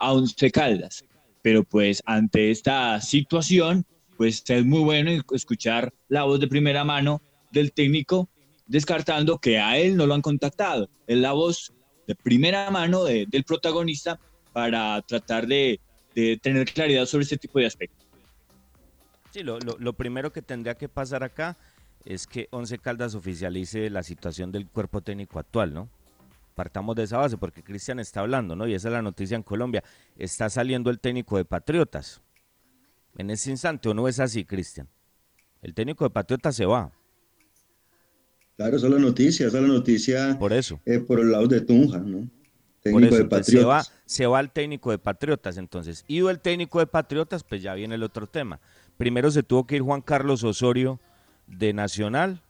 a Once Caldas. Pero pues ante esta situación, pues es muy bueno escuchar la voz de primera mano del técnico, descartando que a él no lo han contactado. Es la voz de primera mano de- del protagonista para tratar de, de tener claridad sobre este tipo de aspectos. Sí, lo, lo- lo primero que tendría que pasar acá es que Once Caldas oficialice la situación del cuerpo técnico actual, ¿no? Partamos de esa base, porque Cristian está hablando, ¿no? Y esa es la noticia en Colombia. Está saliendo el técnico de Patriotas. En ese instante, ¿o no es así, Cristian? El técnico de Patriotas se va. Claro, esa es la noticia, esa es la noticia por, eso. por el lado de Tunja, ¿no? Por Técnico eso, de entonces, se va, Patriotas. se va el técnico de Patriotas, entonces. Ido el técnico de Patriotas, pues ya viene el otro tema. Primero se tuvo que ir Juan Carlos Osorio de Nacional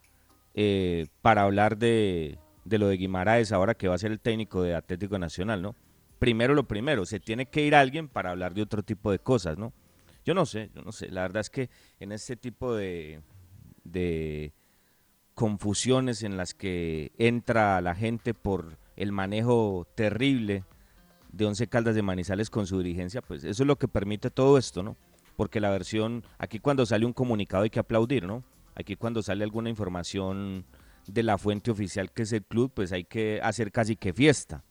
eh, para hablar de, de lo de Guimaraes, ahora que va a ser el técnico de Atlético Nacional, ¿no? Primero lo primero, se tiene que ir alguien para hablar de otro tipo de cosas, ¿no? Yo no sé, yo no sé. La verdad es que en este tipo de, de confusiones en las que entra la gente por el manejo terrible de Once Caldas de Manizales con su dirigencia, pues eso es lo que permite todo esto, ¿no? Porque la versión, aquí cuando sale un comunicado hay que aplaudir, ¿no? Aquí cuando sale alguna información de la fuente oficial que es el club, pues hay que hacer casi que fiesta.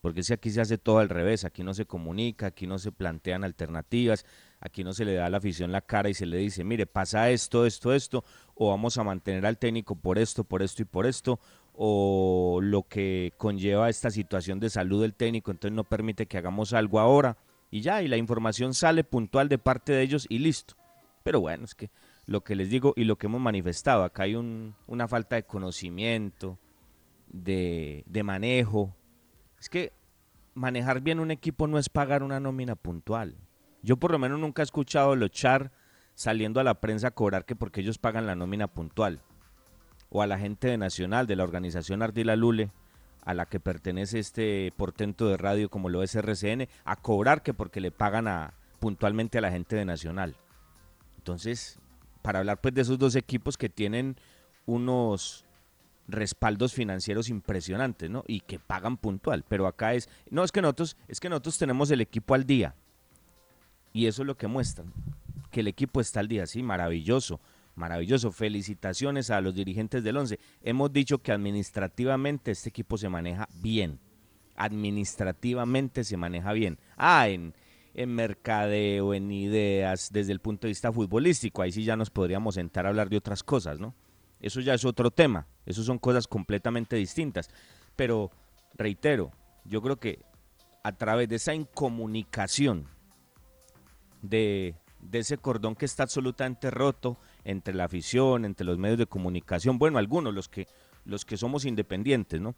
Porque si aquí se hace todo al revés, aquí no se comunica, aquí no se plantean alternativas, aquí no se le da a la afición la cara y se le dice, mire, pasa esto, esto, esto, o vamos a mantener al técnico por esto, por esto y por esto, o lo que conlleva esta situación de salud del técnico, entonces no permite que hagamos algo ahora, y ya, y la información sale puntual de parte de ellos y listo. Pero bueno, es que lo que les digo y lo que hemos manifestado, acá hay un- una falta de conocimiento, de, de manejo, es que manejar bien un equipo no es pagar una nómina puntual. Yo por lo menos nunca he escuchado los Char saliendo a la prensa a cobrar que porque ellos pagan la nómina puntual. O a la gente de Nacional, de la organización Ardila Lule, a la que pertenece este portento de radio como lo es RCN, a cobrar que porque le pagan a, puntualmente a la gente de Nacional. Entonces, para hablar pues de esos dos equipos que tienen unos respaldos financieros impresionantes, ¿no? Y que pagan puntual, pero acá es, no, es que nosotros, es que nosotros tenemos el equipo al día. Y eso es lo que muestran, que el equipo está al día, sí, maravilloso, maravilloso. Felicitaciones a los dirigentes del 11. Hemos dicho que administrativamente este equipo se maneja bien. Administrativamente se maneja bien. Ah, en, en mercadeo, en ideas, desde el punto de vista futbolístico, ahí sí ya nos podríamos sentar a hablar de otras cosas, ¿no? Eso ya es otro tema, eso son cosas completamente distintas. Pero, reitero, yo creo que a través de esa incomunicación, de, ese cordón que está absolutamente roto entre la afición, entre los medios de comunicación, bueno, algunos, los que, los que somos independientes, ¿no?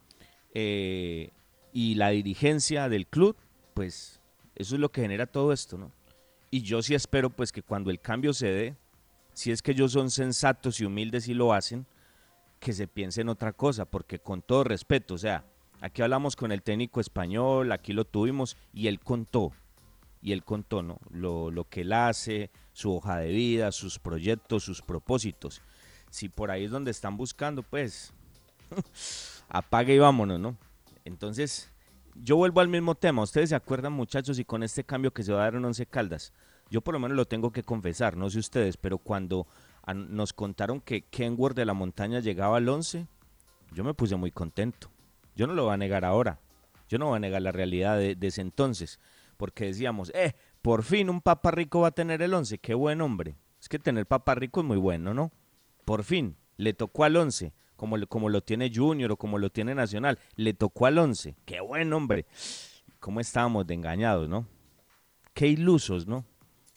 Eh, y la dirigencia del club, pues eso es lo que genera todo esto, ¿no? Y yo sí espero pues que cuando el cambio se dé, si es que ellos son sensatos y humildes y lo hacen, que se piense en otra cosa, porque con todo respeto, o sea, aquí hablamos con el técnico español, aquí lo tuvimos y él contó, y él contó, ¿no? Lo, lo que él hace, su hoja de vida, sus proyectos, sus propósitos. Si por ahí es donde están buscando, pues apague y vámonos, ¿no? Entonces, yo vuelvo al mismo tema. Ustedes se acuerdan, muchachos, y con este cambio que se va a dar en Once Caldas, yo por lo menos lo tengo que confesar, no sé ustedes, pero cuando an- nos contaron que Kenworth de la Montaña llegaba al 11, yo me puse muy contento. Yo no lo voy a negar ahora. Yo no voy a negar la realidad de, de ese entonces. Porque decíamos, eh, por fin un papa rico va a tener el 11. Qué buen hombre. Es que tener papa rico es muy bueno, ¿no? Por fin, le tocó al 11. Como, como lo tiene Junior o como lo tiene Nacional. Le tocó al 11. Qué buen hombre. ¿Cómo estábamos de engañados, no? qué ilusos, ¿no?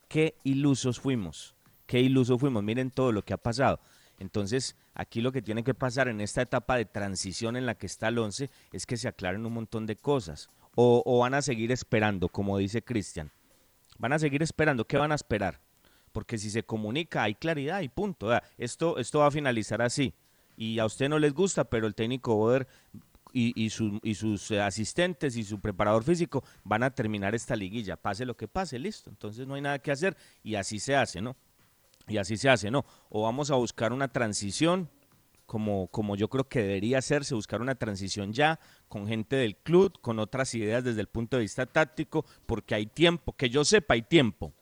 Qué ilusos fuimos, qué ilusos fuimos. Miren todo lo que ha pasado. Entonces, aquí lo que tiene que pasar en esta etapa de transición en la que está el 11 es que se aclaren un montón de cosas. O, van a seguir esperando, como dice Cristian. Van a seguir esperando. ¿Qué van a esperar? Porque si se comunica, hay claridad y punto. Esto, esto va a finalizar así. Y a usted no les gusta, pero el técnico Boder y, y, su- y sus eh, asistentes y su preparador físico van a terminar esta liguilla. Pase lo que pase, listo. Entonces no hay nada que hacer y así se hace, ¿no? Y así se hace, ¿no? O vamos a buscar una transición, como, como yo creo que debería hacerse, buscar una transición ya, con gente del club, con otras ideas desde el punto de vista táctico, porque hay tiempo, que yo sepa, hay tiempo.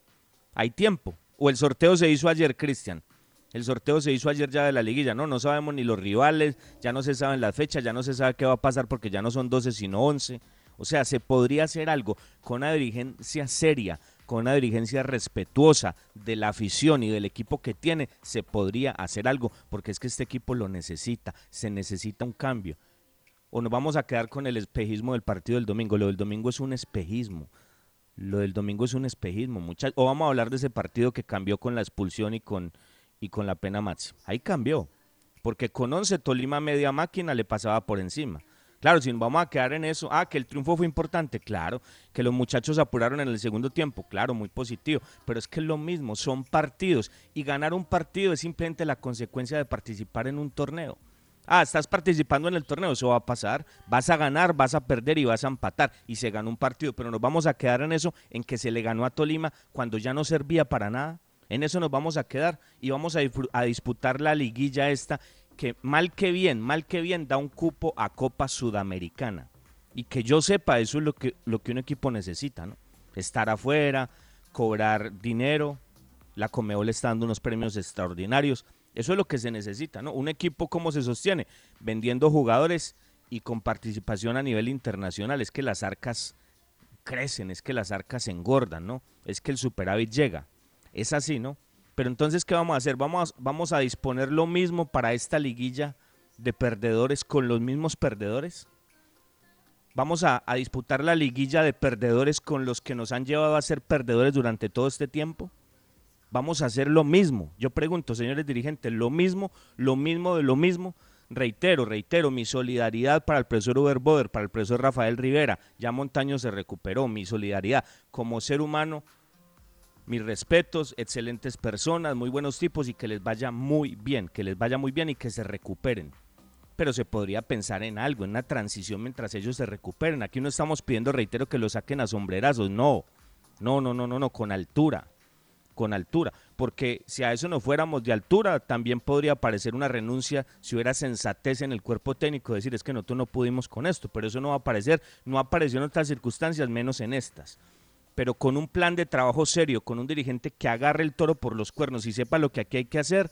Hay tiempo. O el sorteo se hizo ayer, Cristian. El sorteo se hizo ayer ya de la liguilla, ¿no? No sabemos ni los rivales, ya no se saben las fechas, ya no se sabe qué va a pasar porque ya no son 12 sino 11. O sea, se podría hacer algo con una dirigencia seria, con una dirigencia respetuosa de la afición y del equipo que tiene, se podría hacer algo, porque es que este equipo lo necesita, se necesita un cambio. O nos vamos a quedar con el espejismo del partido del domingo. Lo del domingo es un espejismo. Lo del domingo es un espejismo, muchachos. O vamos a hablar de ese partido que cambió con la expulsión y con, y con la pena máxima. Ahí cambió. Porque con 11 Tolima media máquina le pasaba por encima. Claro, si nos vamos a quedar en eso, ah, que el triunfo fue importante, claro, que los muchachos apuraron en el segundo tiempo, claro, muy positivo, pero es que es lo mismo, son partidos y ganar un partido es simplemente la consecuencia de participar en un torneo. Ah, estás participando en el torneo, eso va a pasar, vas a ganar, vas a perder y vas a empatar y se ganó un partido, pero nos vamos a quedar en eso, en que se le ganó a Tolima cuando ya no servía para nada. En eso nos vamos a quedar y vamos a, a disputar la liguilla esta que mal que bien, mal que bien da un cupo a Copa Sudamericana. Y que yo sepa, eso es lo que, lo que un equipo necesita, ¿no? Estar afuera, cobrar dinero, la Comebol está dando unos premios extraordinarios. Eso es lo que se necesita, ¿no? Un equipo cómo se sostiene, vendiendo jugadores y con participación a nivel internacional. Es que las arcas crecen, es que las arcas engordan, ¿no? Es que el superávit llega. Es así, ¿no? Pero entonces, ¿qué vamos a hacer? Vamos vamos a disponer lo mismo para esta liguilla de perdedores con los mismos perdedores. Vamos a, a disputar la liguilla de perdedores con los que nos han llevado a ser perdedores durante todo este tiempo. Vamos a hacer lo mismo. Yo pregunto, señores dirigentes, lo mismo, lo mismo de lo mismo. Reitero, reitero, mi solidaridad para el profesor Uber Boder, para el profesor Rafael Rivera. Ya Montaño se recuperó, mi solidaridad como ser humano mis respetos, excelentes personas, muy buenos tipos y que les vaya muy bien, que les vaya muy bien y que se recuperen. Pero se podría pensar en algo, en una transición mientras ellos se recuperen. Aquí no estamos pidiendo, reitero, que lo saquen a sombrerazos, no, no, no, no, no, no, con altura, con altura. Porque si a eso no fuéramos de altura, también podría aparecer una renuncia si hubiera sensatez en el cuerpo técnico, decir es que nosotros no pudimos con esto, pero eso no va a aparecer, no apareció en otras circunstancias, menos en estas pero con un plan de trabajo serio, con un dirigente que agarre el toro por los cuernos y sepa lo que aquí hay que hacer,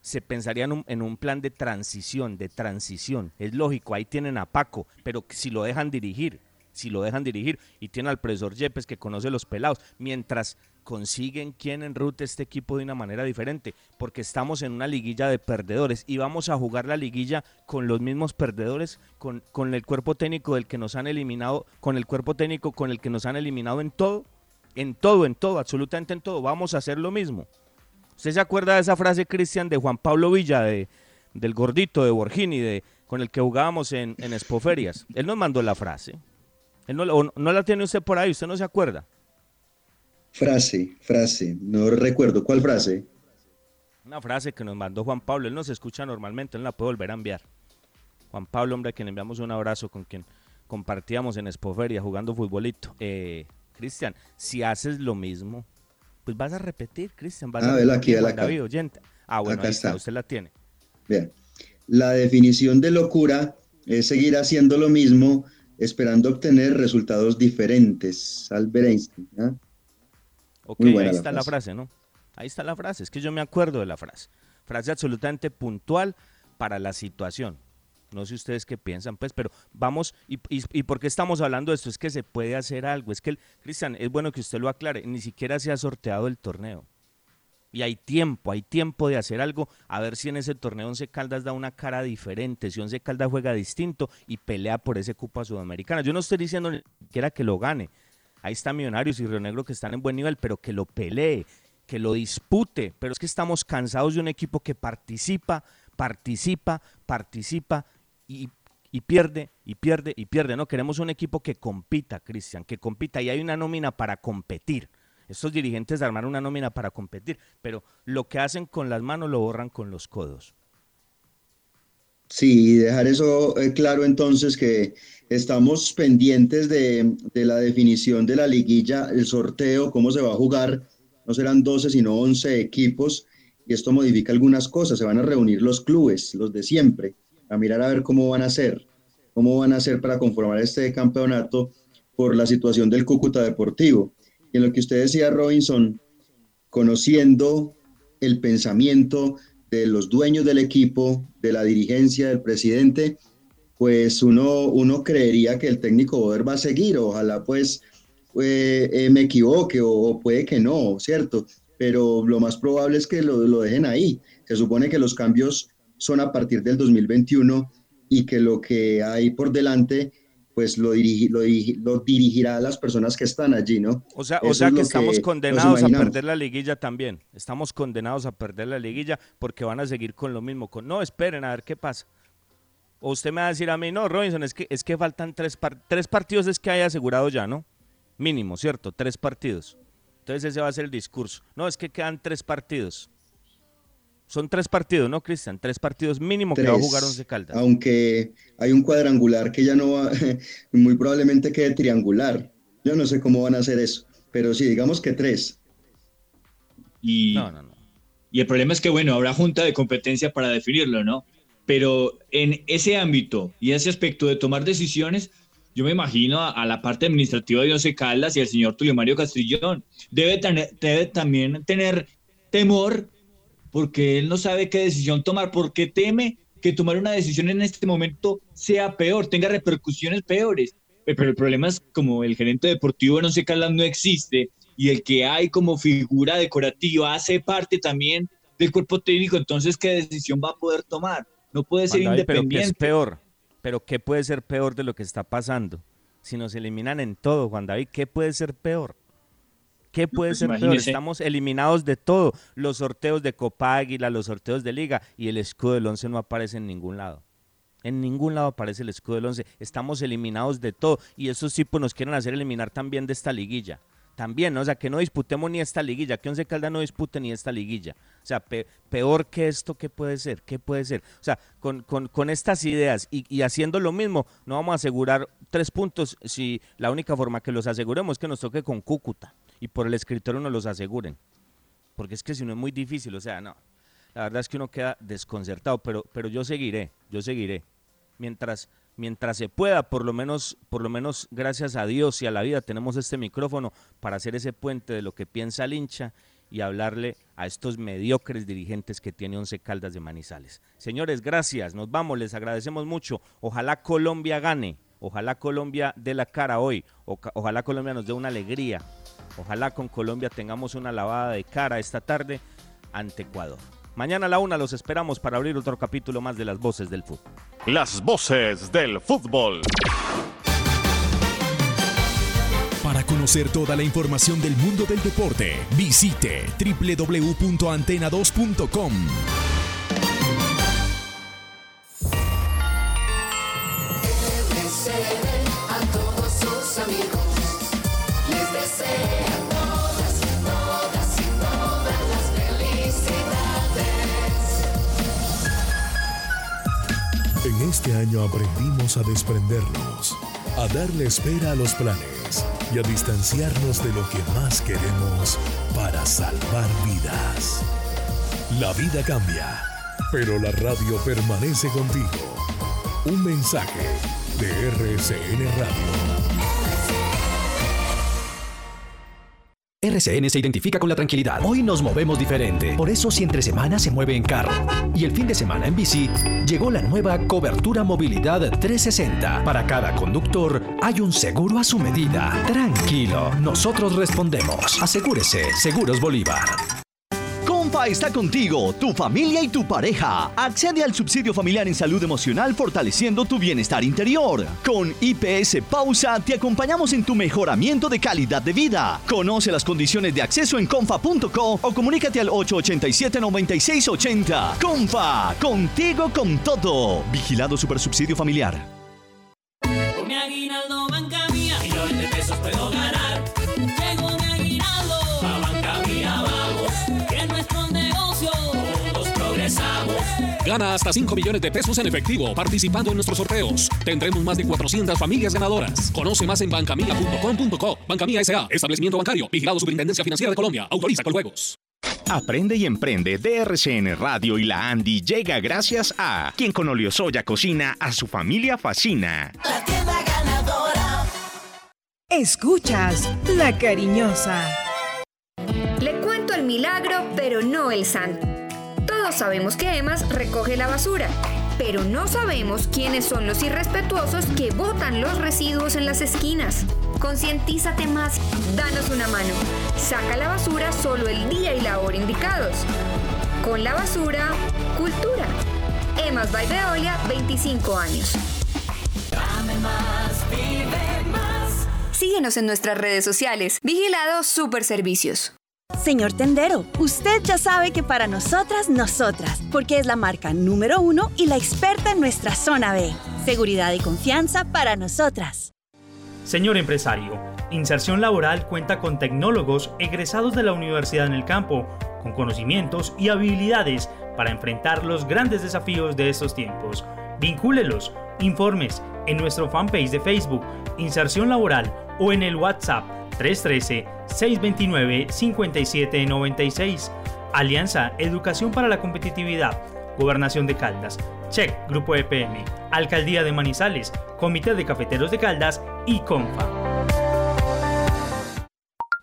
se pensaría en un, plan de transición, de transición. Es lógico, ahí tienen a Paco, pero si lo dejan dirigir, si lo dejan dirigir, y tiene al profesor Yepes que conoce los pelados, mientras consiguen quien enrute este equipo de una manera diferente, porque estamos en una liguilla de perdedores y vamos a jugar la liguilla con los mismos perdedores, con, con el cuerpo técnico del que nos han eliminado, con el cuerpo técnico con el que nos han eliminado en todo, en todo, en todo, absolutamente en todo, vamos a hacer lo mismo. ¿Usted se acuerda de esa frase, Cristian, de Juan Pablo Villa, de, del gordito de Borgini, de, con el que jugábamos en, en Expoferias? Él nos mandó la frase. Él no, o no la tiene usted por ahí, usted no se acuerda. Frase, frase, no recuerdo. ¿Cuál frase? Una frase que nos mandó Juan Pablo, él no se escucha normalmente, él la puede volver a enviar. Juan Pablo, hombre, a quien enviamos un abrazo, con quien compartíamos en Expoferia jugando futbolito. Eh, Cristian, si haces lo mismo, pues vas a repetir, Cristian. Vas Ah, a vela aquí. David, oyente. Ah, bueno, Acá ahí está, está. usted la tiene. Bien. La definición de locura es seguir haciendo lo mismo esperando obtener resultados diferentes. Albert Einstein. ¿ah? Ok, ahí la está la frase. ¿no? Ahí está la frase, es que yo me acuerdo de la frase. Frase absolutamente puntual para la situación. No sé ustedes qué piensan, pues, pero vamos, y, y, y por qué estamos hablando de esto? Es que se puede hacer algo. Es que, el- Cristian, es bueno que usted lo aclare, ni siquiera se ha sorteado el torneo. Y hay tiempo, hay tiempo de hacer algo, a ver si en ese torneo Once Caldas da una cara diferente, si Once Caldas juega distinto y pelea por ese Copa Sudamericana. Yo no estoy diciendo ni siquiera que lo gane, ahí está Millonarios y Río Negro que están en buen nivel, pero que lo pelee, que lo dispute. Pero es que estamos cansados de un equipo que participa, participa, participa y, y pierde, y pierde, y pierde. No, queremos un equipo que compita, Cristian, que compita. Y hay una nómina para competir. Estos dirigentes armaron una nómina para competir, pero lo que hacen con las manos lo borran con los codos. Sí, dejar eso eh, claro entonces que estamos pendientes de, de, la definición de la liguilla, el sorteo, cómo se va a jugar. No serán 12, sino 11 equipos y esto modifica algunas cosas. Se van a reunir los clubes, los de siempre, a mirar a ver cómo van a hacer, cómo van a hacer para conformar este campeonato por la situación del Cúcuta Deportivo. Y en lo que usted decía, Robinson, conociendo el pensamiento de los dueños del equipo, de la dirigencia, del presidente, pues uno, uno creería que el técnico Boder va a seguir. Ojalá pues eh, eh, me equivoque o, o, puede que no, ¿cierto? Pero lo más probable es que lo, lo dejen ahí. Se supone que los cambios son a partir del 2021 y que lo que hay por delante pues lo, dirigi, lo, dirigi, lo, dirigirá a las personas que están allí, ¿no? O sea, o sea que estamos que condenados a perder la liguilla también. Estamos condenados a perder la liguilla porque van a seguir con lo mismo. Con, no, esperen a ver qué pasa. O usted me va a decir a mí, no, Robinson, es que, es que faltan tres, par tres partidos, es que hay asegurado ya, ¿no? Mínimo, ¿cierto? Tres partidos. Entonces ese va a ser el discurso. No, es que quedan tres partidos. Son tres partidos, ¿no, Cristian? Tres partidos mínimo tres, que va a jugar Once Caldas. Aunque hay un cuadrangular que ya no va, muy probablemente quede triangular. Yo no sé cómo van a hacer eso, pero sí, digamos que tres. Y, no, no, no. y el problema es que, bueno, habrá junta de competencia para definirlo, ¿no? Pero en ese ámbito y ese aspecto de tomar decisiones, yo me imagino a, a, la parte administrativa de Once Caldas y al señor Tulio Mario Castrillón. Debe, tener, debe también tener temor porque él no sabe qué decisión tomar, porque teme que tomar una decisión en este momento sea peor, tenga repercusiones peores. Pero el problema es como el gerente deportivo de Once Caldas no existe y el que hay como figura decorativa hace parte también del cuerpo técnico, entonces ¿qué decisión va a poder tomar? No puede ser independiente. Pero ¿qué es peor? Pero ¿qué puede ser peor de lo que está pasando? Si nos eliminan en todo, Juan David, ¿qué puede ser peor? ¿Qué puede pues ser imagínese. peor? Estamos eliminados de todo. Los sorteos de Copa Águila, los sorteos de Liga y el escudo del 11 no aparece en ningún lado. En ningún lado aparece el escudo del 11. Estamos eliminados de todo. Y esos tipos nos quieren hacer eliminar también de esta liguilla. También, ¿no? o sea, que no disputemos ni esta liguilla, que Once Caldas no dispute ni esta liguilla. O sea, pe peor que esto, ¿qué puede ser? ¿Qué puede ser? O sea, con, con, estas ideas y, y, haciendo lo mismo, no vamos a asegurar tres puntos si la única forma que los aseguremos es que nos toque con Cúcuta y por el escritorio nos los aseguren. Porque es que si no es muy difícil, o sea, no. La verdad es que uno queda desconcertado, pero, pero yo seguiré, yo seguiré. Mientras, mientras se pueda, por lo menos, por lo menos gracias a Dios y a la vida tenemos este micrófono para hacer ese puente de lo que piensa el hincha y hablarle a estos mediocres dirigentes que tiene Once Caldas de Manizales. Señores, gracias, nos vamos, les agradecemos mucho. Ojalá Colombia gane, ojalá Colombia dé la cara hoy, ojalá Colombia nos dé una alegría, ojalá con Colombia tengamos una lavada de cara esta tarde ante Ecuador. Mañana a la una los esperamos para abrir otro capítulo más de las voces del fútbol. Las voces del fútbol. Para conocer toda la información del mundo del deporte, visite www.antena2.com. año aprendimos a desprendernos, a darle espera a los planes y a distanciarnos de lo que más queremos para salvar vidas. La vida cambia, pero la radio permanece contigo. Un mensaje de RCN Radio. RCN se identifica con la tranquilidad. Hoy nos movemos diferente. Por eso si entre semana se mueve en carro y el fin de semana en bici, llegó la nueva cobertura movilidad 360. Para cada conductor hay un seguro a su medida. Tranquilo, nosotros respondemos. Asegúrese, Seguros Bolívar. Está contigo, tu familia y tu pareja. Accede al subsidio familiar en salud emocional fortaleciendo tu bienestar interior. Con IPS Pausa te acompañamos en tu mejoramiento de calidad de vida. Conoce las condiciones de acceso en confa.co o comunícate al 887-9680. Confa, contigo con todo. Vigilado Supersubsidio Familiar. Gana hasta 5 millones de pesos en efectivo participando en nuestros sorteos. Tendremos más de 400 familias ganadoras. Conoce más en bancamia.com.co. Banca Mía S.A. Establecimiento bancario. Vigilado Superintendencia Financiera de Colombia. Autoriza con juegos. Aprende y emprende DRCN Radio y la Andy llega gracias a quien con Oliosoya cocina a su familia fascina. Escuchas La Cariñosa. Le cuento el milagro, pero no el santo. Todos sabemos que Emas recoge la basura, pero no sabemos quiénes son los irrespetuosos que botan los residuos en las esquinas. Concientízate más, danos una mano. Saca la basura solo el día y la hora indicados. Con la basura, cultura. Emas by Veolia, 25 años. Dame más, vive más. Síguenos en nuestras redes sociales. Vigilado Super Servicios. Señor tendero, usted ya sabe que para nosotras, nosotras, porque es la marca número uno y la experta en nuestra zona B. Seguridad y confianza para nosotras. Señor empresario, Inserción Laboral cuenta con tecnólogos egresados de la Universidad en el campo, con conocimientos y habilidades para enfrentar los grandes desafíos de estos tiempos. Vincúlelos, informes en nuestro fanpage de Facebook, Inserción Laboral o en el WhatsApp 313-629-5796. Alianza Educación para la Competitividad, Gobernación de Caldas, Check Grupo EPM, Alcaldía de Manizales, Comité de Cafeteros de Caldas y CONFA.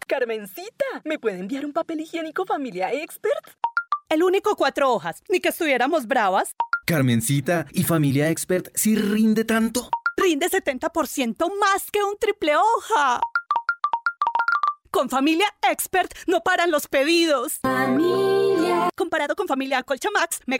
Carmencita, ¿me puede enviar un papel higiénico Familia Expert? El único cuatro hojas, ni que estuviéramos bravas. Carmencita, ¿y Familia Expert si rinde tanto? Rinde 70% más que un triple hoja. Con Familia Expert no paran los pedidos. Familia. Comparado con Familia Colchamax, Mega